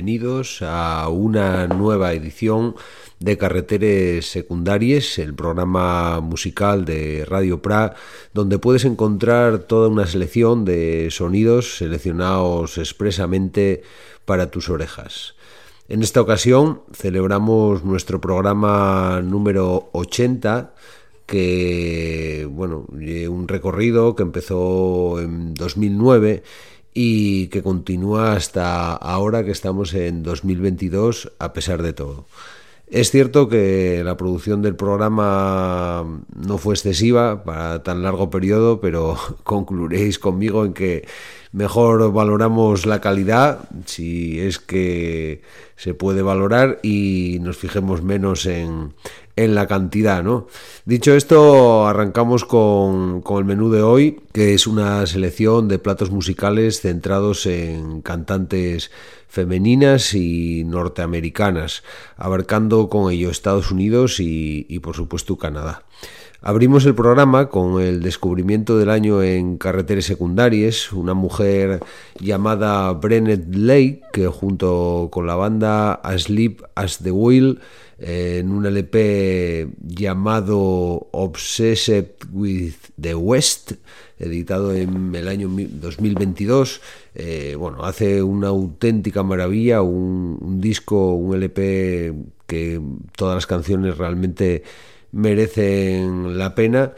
Bienvenidos a una nueva edición de Carreteres Secundarias, el programa musical de Radio Pra, donde puedes encontrar toda una selección de sonidos seleccionados expresamente para tus orejas. En esta ocasión celebramos nuestro programa número 80 que bueno, un recorrido que empezó en 2009 y que continúa hasta ahora que estamos en 2022 a pesar de todo. Es cierto que la producción del programa no fue excesiva para tan largo periodo, pero concluiréis conmigo en que mejor valoramos la calidad, si es que se puede valorar, y nos fijemos menos en, en la cantidad, ¿no? Dicho esto, arrancamos con, con, el menú de hoy, que es una selección de platos musicales centrados en cantantes femeninas y norteamericanas, abarcando con ello Estados Unidos y, y por supuesto Canadá. Abrimos el programa con el descubrimiento del año en carreteras secundarias, una mujer llamada Brennet Lake, que junto con la banda Asleep as the Wheel en un LP llamado Obsessed with the West, editado en el año 2022. Eh, bueno, hace una auténtica maravilla, un, disco, un LP que todas las canciones realmente merecen la pena.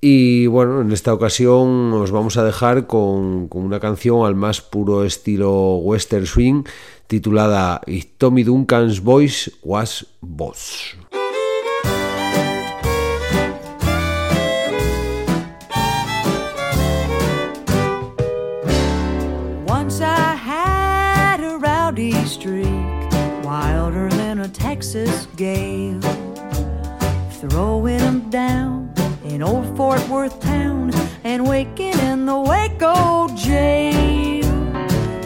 Y bueno, en esta ocasión os vamos a dejar con, con una canción al más puro estilo western swing titulada Tommy Duncan's Voice Was Boss. Texas gale, throwing them down in old Fort Worth town and waking in the Waco jail.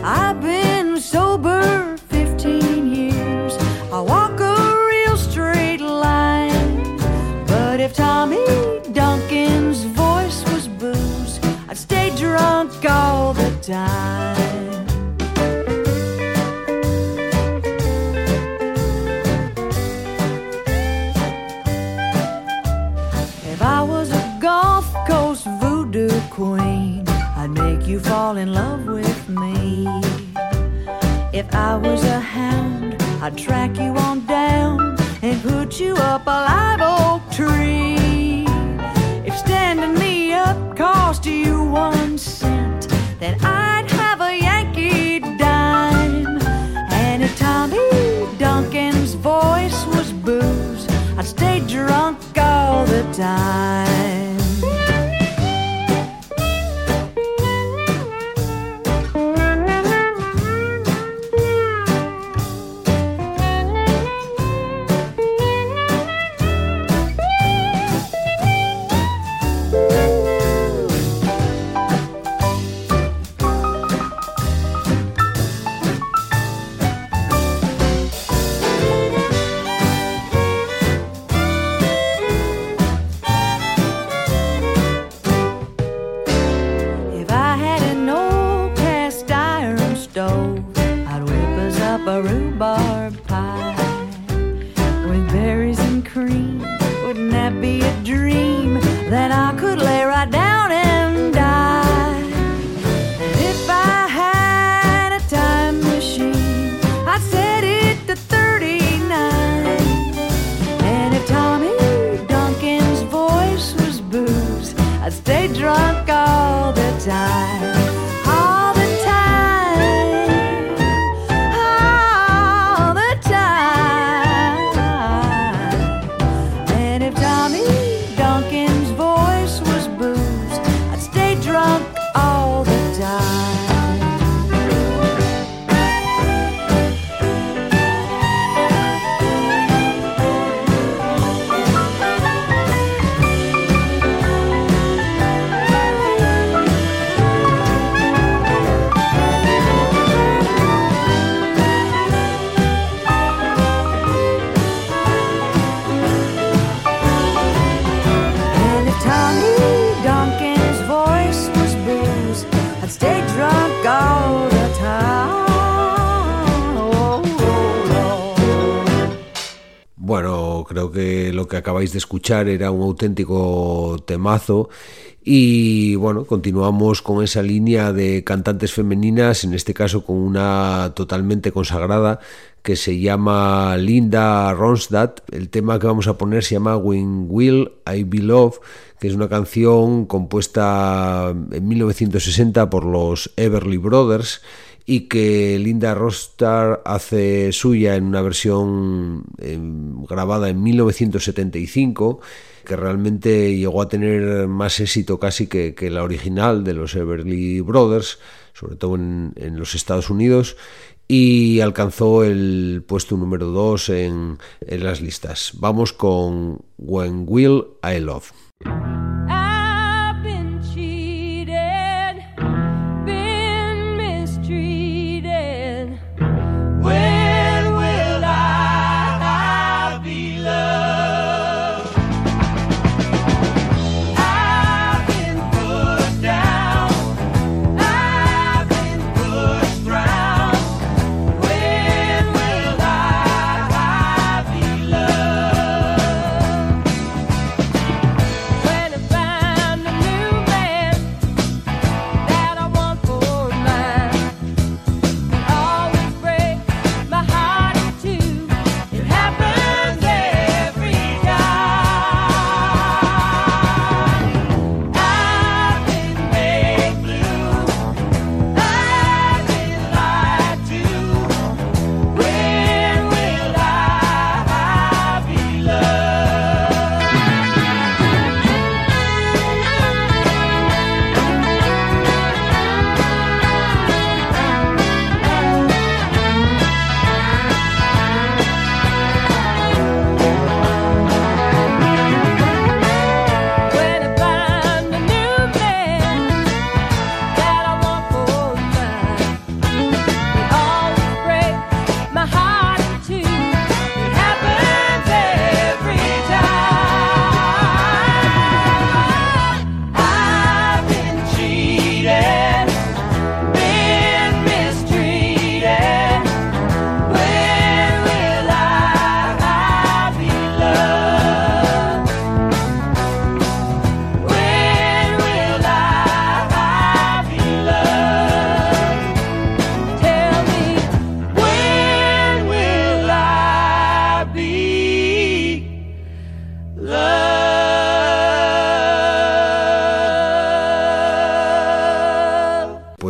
I've been sober 15 years. I walk a real straight line. But if Tommy Duncan's voice was booze, I'd stay drunk all the time. You fall in love with me. If I was a hound, I'd track you on down and put you up a live oak tree. If standing me up cost you one cent, then I'd have a Yankee dime. And if Tommy Duncan's voice was booze, I'd stay drunk all the time. De escuchar era un auténtico temazo y bueno, continuamos con esa línea de cantantes femeninas, en este caso con una totalmente consagrada que se llama Linda Ronstadt. El tema que vamos a poner se llama When Will I Be Love, que es una canción compuesta en 1960 por los Everly Brothers y que Linda Ronstadt hace suya en una versión em, grabada en 1975 que realmente llegó a tener más éxito casi que, que la original de los Everly Brothers, sobre todo en, en los Estados Unidos, y alcanzó el puesto número 2 en, en las listas. Vamos con When Will I Love.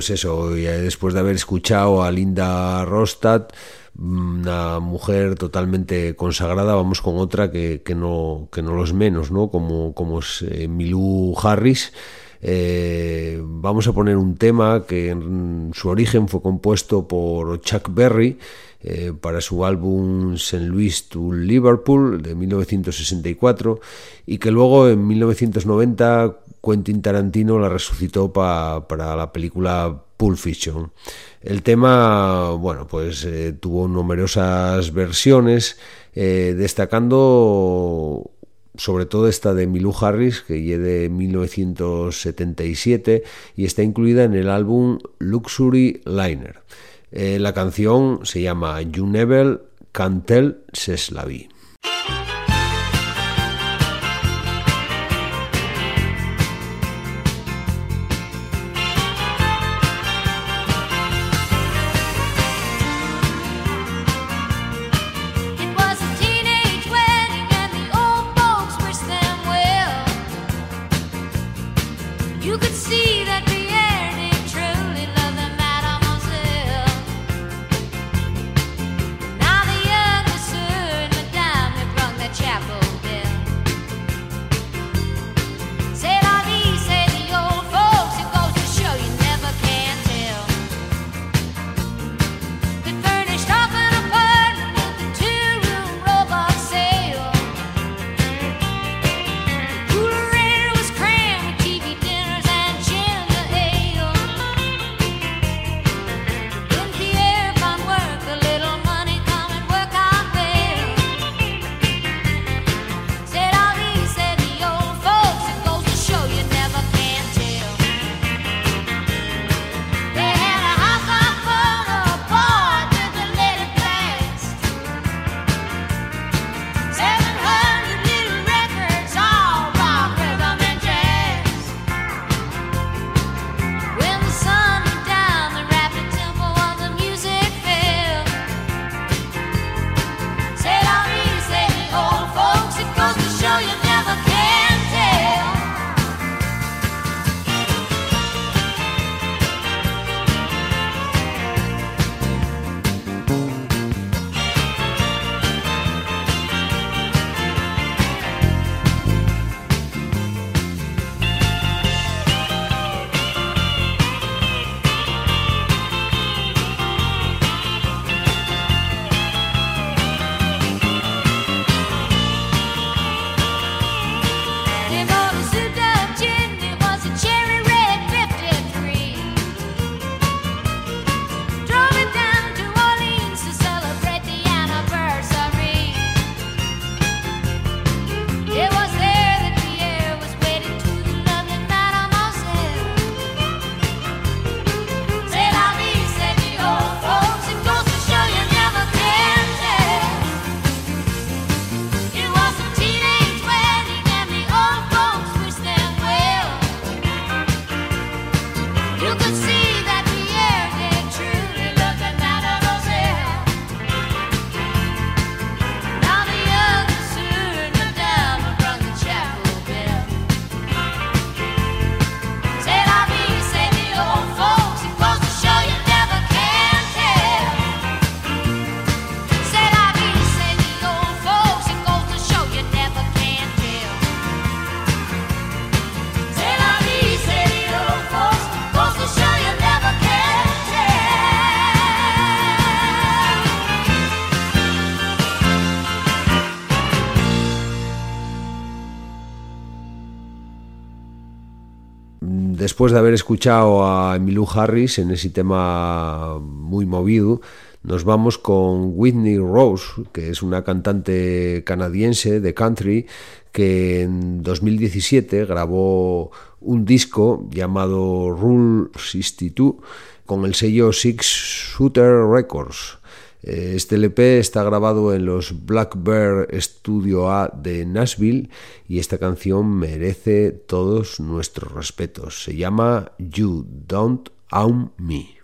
Pues eso, eh, después de haber escuchado a Linda Rostad, una mujer totalmente consagrada, vamos con otra que, que no, que no lo es menos, ¿no? Como, como es eh, Milú Harris. Eh, vamos a poner un tema que en su origen fue compuesto por Chuck Berry eh, para su álbum St. Louis to Liverpool de 1964 y que luego en 1990 Quentin Tarantino la resucitó pa- para la película Pulp Fiction. El tema, bueno, pues eh, tuvo numerosas versiones, eh, destacando sobre todo esta de Milú Harris, que es de 1977 y está incluida en el álbum Luxury Liner. Eh, la canción se llama You Never Can Tell Seslavi. después de haber escuchado a Emmylou Harris en ese tema muy movido, nos vamos con Whitney Rose, que es una cantante canadiense de country que en 2017 grabó un disco llamado Rule 62 con el sello Six Shooter Records. Eh, este LP está grabado en los Black Bear Studio A de Nashville y esta canción merece todos nuestros respetos. Se llama You Don't Own Me.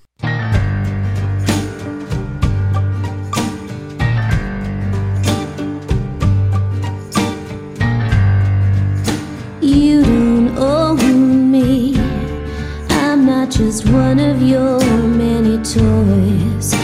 You don't own me. I'm not just one of your many toys.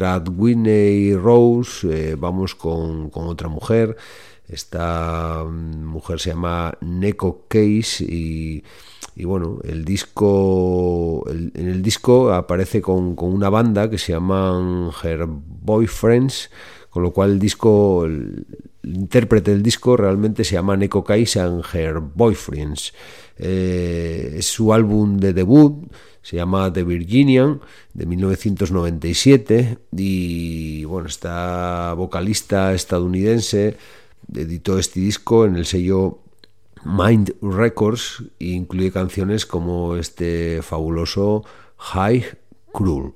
Tras Whitney Rose eh, vamos con, con otra mujer. Esta mm, mujer se llama Neko Case y, bueno, el disco en el disco aparece con, con una banda que se llaman Her Boyfriends, con lo cual el disco, intérprete del disco realmente se llama Neko Case and Her Boyfriends. Eh, es su álbum de debut, se llama The Virginian, de 1997, y bueno, esta vocalista estadounidense editó este disco en el sello Mind Records e incluye canciones como este fabuloso High Cruel.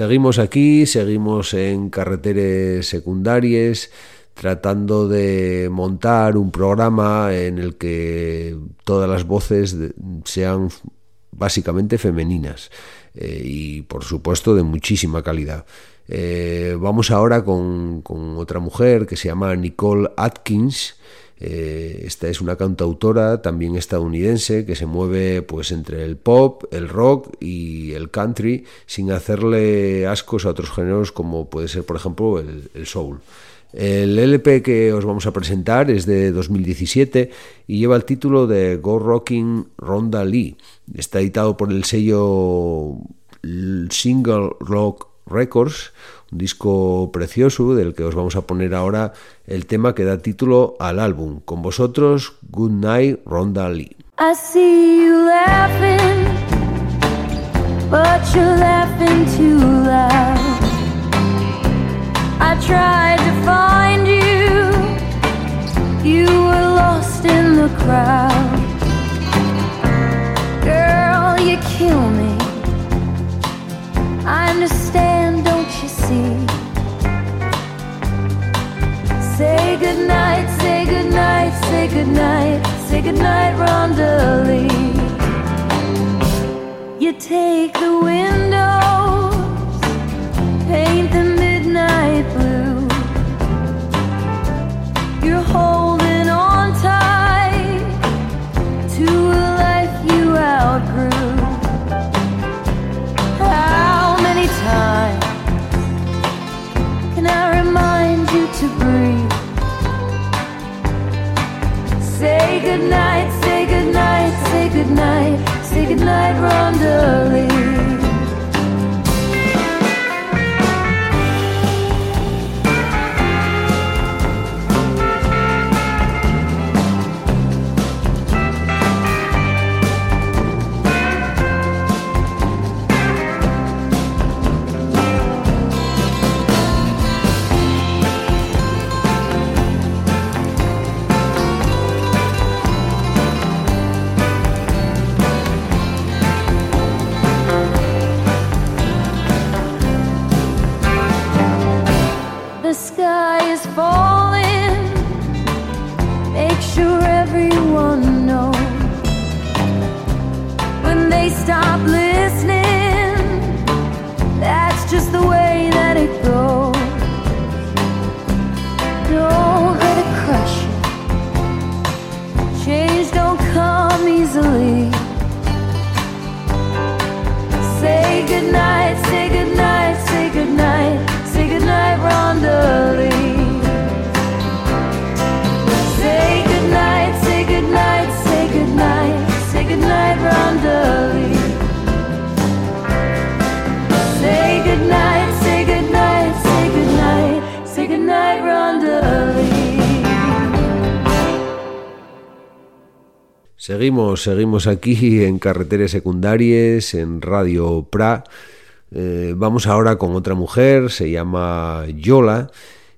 Seguimos aquí, seguimos en carreteres secundarias, tratando de montar un programa en el que todas las voces sean básicamente femeninas eh, y por supuesto de muchísima calidad. Eh, vamos ahora con otra mujer que se llama Nicole Atkins. Eh, esta es una cantautora también estadounidense que se mueve pues entre el pop, el rock y el country sin hacerle ascos a otros géneros como puede ser por ejemplo el, el soul. El LP que os vamos a presentar es de 2017 y lleva el título de Go Rocking Ronda Lee. Está editado por el sello Single Rock Records, un disco precioso del que os vamos a poner ahora el tema que da título al álbum. Con vosotros, Good Night Ronda Lee. I see you laughing, but you're laughing too loud. I tried to find you, you were lost in the crowd. Girl, you kill me. I understand, good night, say good night, say good night, say good night, Rondalee. You take the windows, goodnight, say goodnight, say goodnight, say goodnight, Rhonda Seguimos, seguimos aquí en Carreteras Secundarias, en Radio Pra. Eh, vamos ahora con otra mujer, se llama Yola.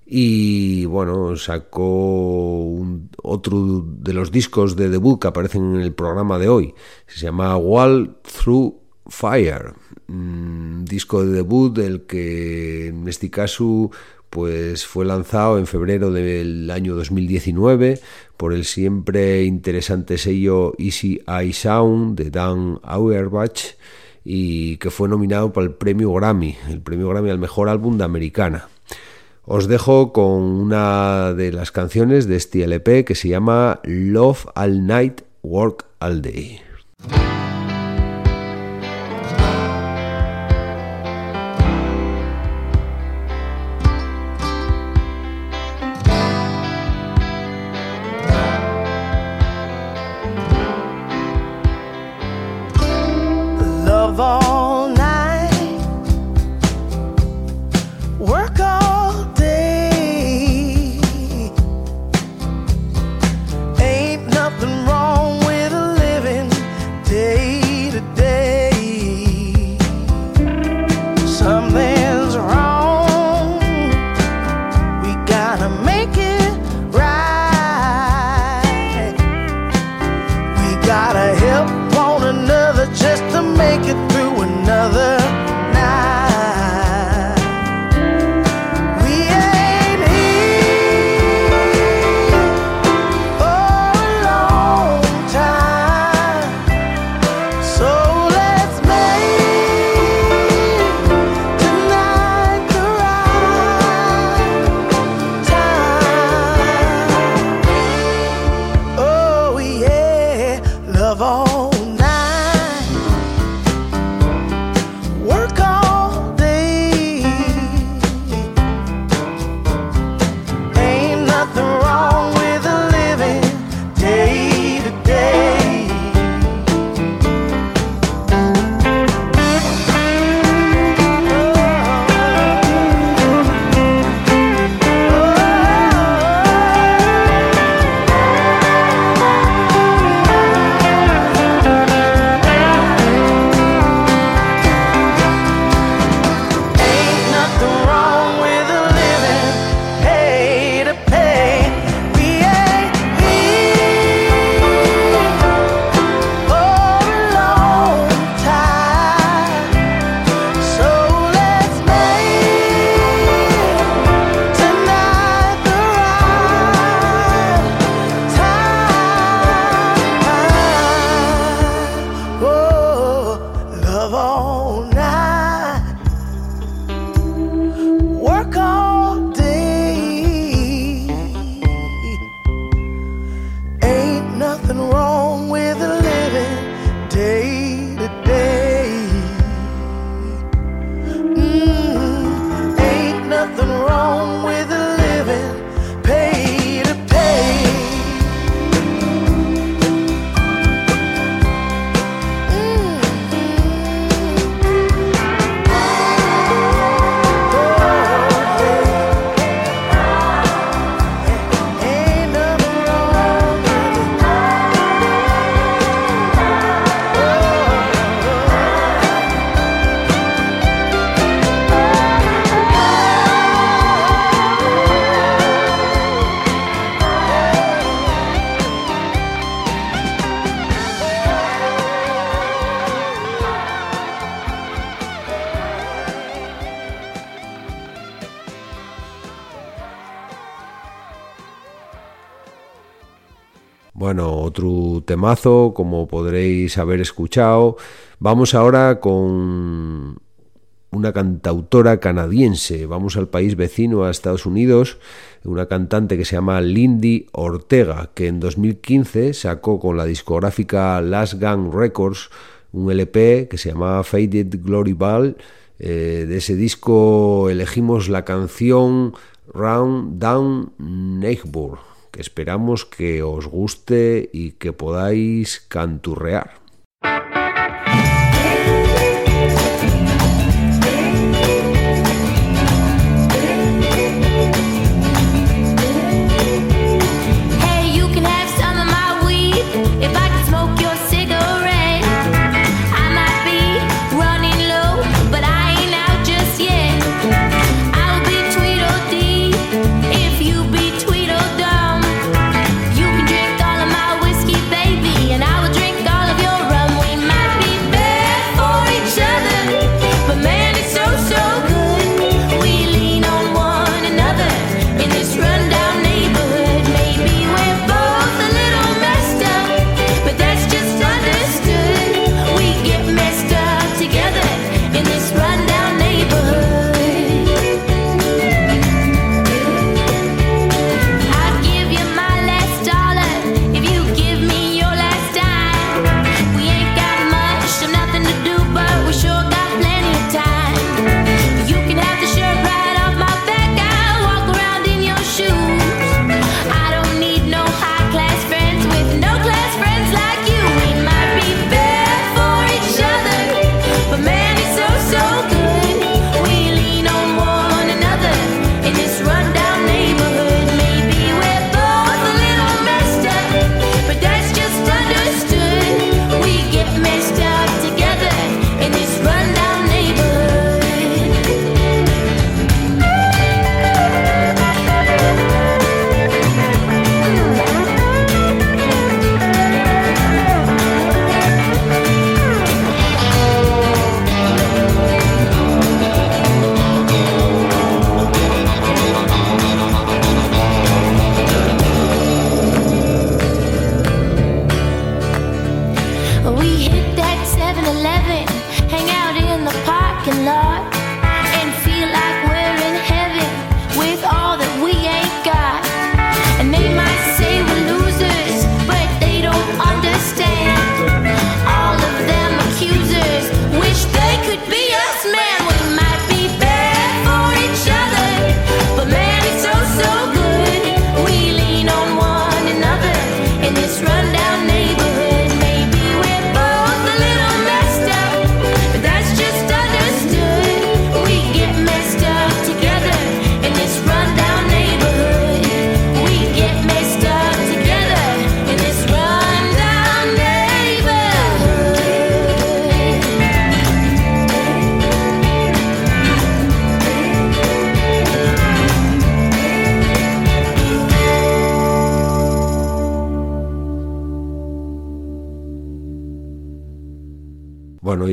Y bueno, sacó otro de los discos de debut que aparecen en el programa de hoy. Se llama Wall Through Fire. Un disco de debut del que en este caso pues fue lanzado en febrero del año 2019 por el siempre interesante sello Easy Eye Sound de Dan Auerbach y que fue nominado para el premio Grammy, el premio Grammy al mejor álbum de americana. Os dejo con una de las canciones de este LP que se llama Love All Night, Work All Day. Temazo, como podréis haber escuchado. Vamos ahora con una cantautora canadiense. Vamos al país vecino, a Estados Unidos, una cantante que se llama Lindy Ortega, que en 2015 sacó con la discográfica Last Gang Records un LP que se llamaba Faded Glory Ball. Eh, de ese disco elegimos la canción Round Down Neighbor, esperamos que os guste y que podáis canturrear.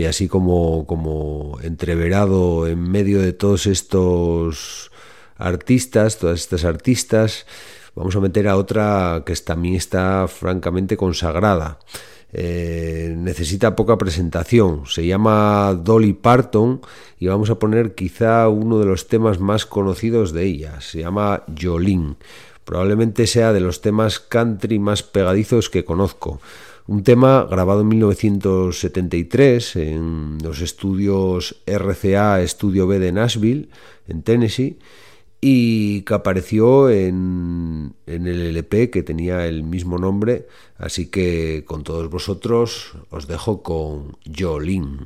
Así como, como entreverado en medio de todos estos artistas, todas estas artistas, vamos a meter a otra que también está francamente consagrada. Eh, necesita poca presentación, se llama Dolly Parton y vamos a poner quizá uno de los temas más conocidos de ella, se llama Jolene. Probablemente sea de los temas country más pegadizos que conozco. Un tema grabado en 1973 en los estudios RCA Estudio B de Nashville, en Tennessee, y que apareció en, el LP que tenía el mismo nombre. Así que con todos vosotros os dejo con. Jolene,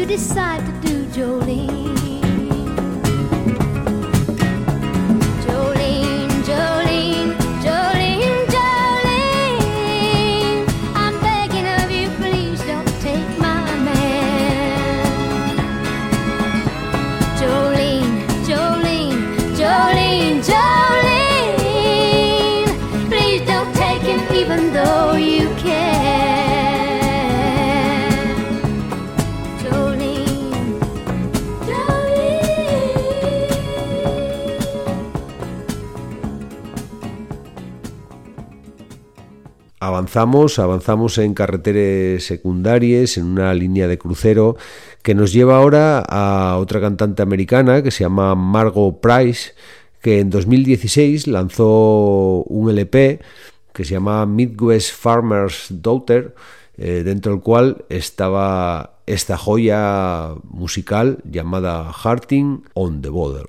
you decide to do, Jolene. Avanzamos, avanzamos en carreteras secundarias, en una línea de crucero que nos lleva ahora a otra cantante americana que se llama Margot Price, que en 2016 lanzó un LP que se llama Midwest Farmer's Daughter, eh, dentro del cual estaba esta joya musical llamada Hearting on the Border.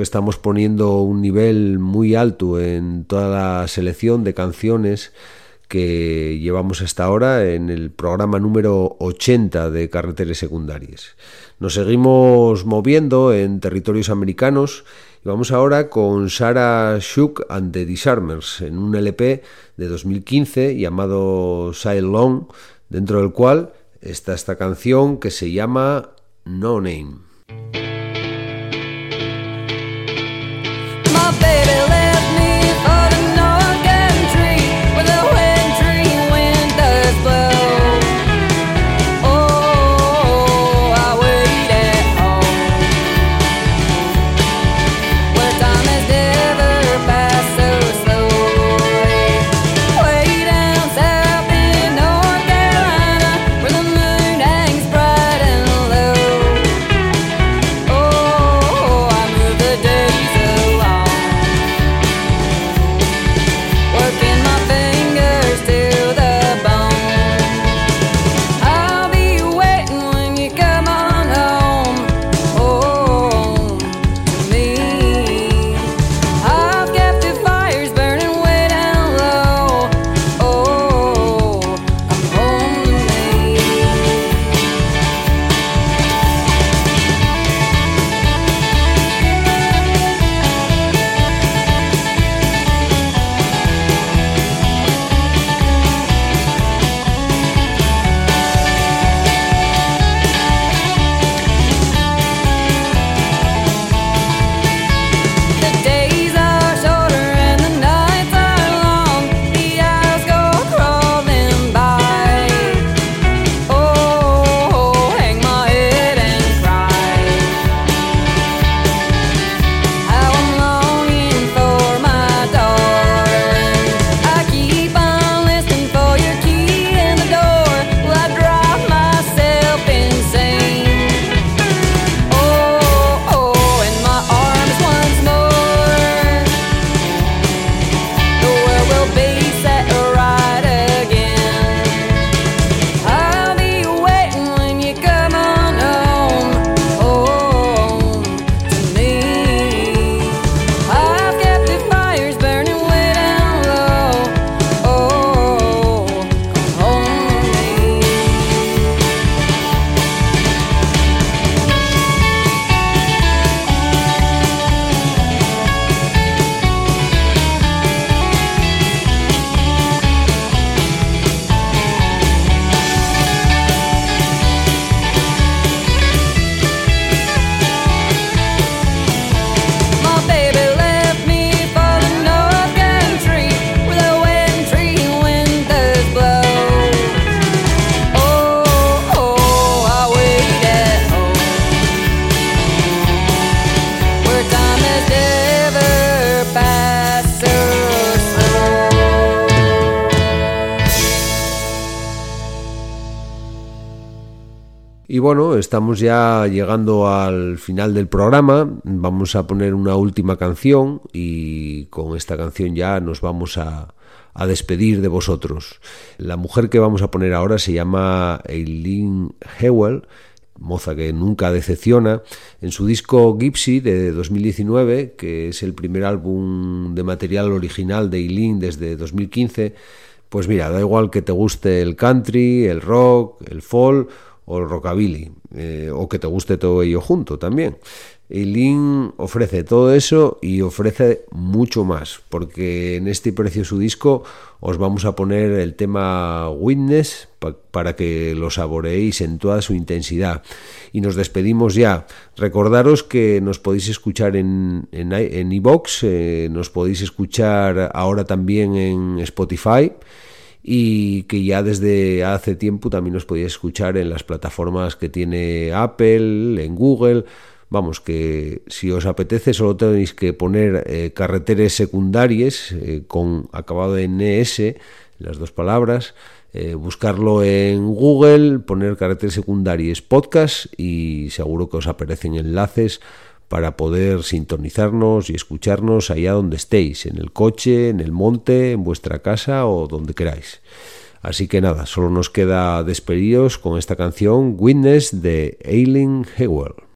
que estamos poniendo un nivel muy alto en toda la selección de canciones que llevamos hasta ahora en el programa número 80 de carreteras secundarias. Nos seguimos moviendo en territorios americanos y vamos ahora con Sarah Shook and the Disarmers en un LP de 2015 llamado Side Long, dentro del cual está esta canción que se llama No Name. Estamos ya llegando al final del programa. Vamos a poner una última canción y con esta canción ya nos vamos a, despedir de vosotros. La mujer que vamos a poner ahora se llama Eileen Hewell moza que nunca decepciona, en su disco Gypsy de 2019, que es el primer álbum de material original de Eileen desde 2015, pues mira, da igual que te guste el country, el rock, el folk o el rockabilly, eh, o que te guste todo ello junto también. Eileen ofrece todo eso y ofrece mucho más, porque en este precioso disco os vamos a poner el tema Witness pa para que lo saboreéis en toda su intensidad. Y nos despedimos ya. Recordaros que nos podéis escuchar en en, iVox, eh, nos podéis escuchar ahora también en Spotify y que ya desde hace tiempo también nos podéis escuchar en las plataformas que tiene Apple, en Google, Vamos, que si os apetece solo tenéis que poner eh, carreteres secundarias eh, con acabado en ES, las dos palabras, eh, buscarlo en Google, poner carreteres secundarias podcast y seguro que os aparecen enlaces para poder sintonizarnos y escucharnos allá donde estéis, en el coche, en el monte, en vuestra casa o donde queráis. Así que nada, solo nos queda despediros con esta canción Witness de Aileen Hewell.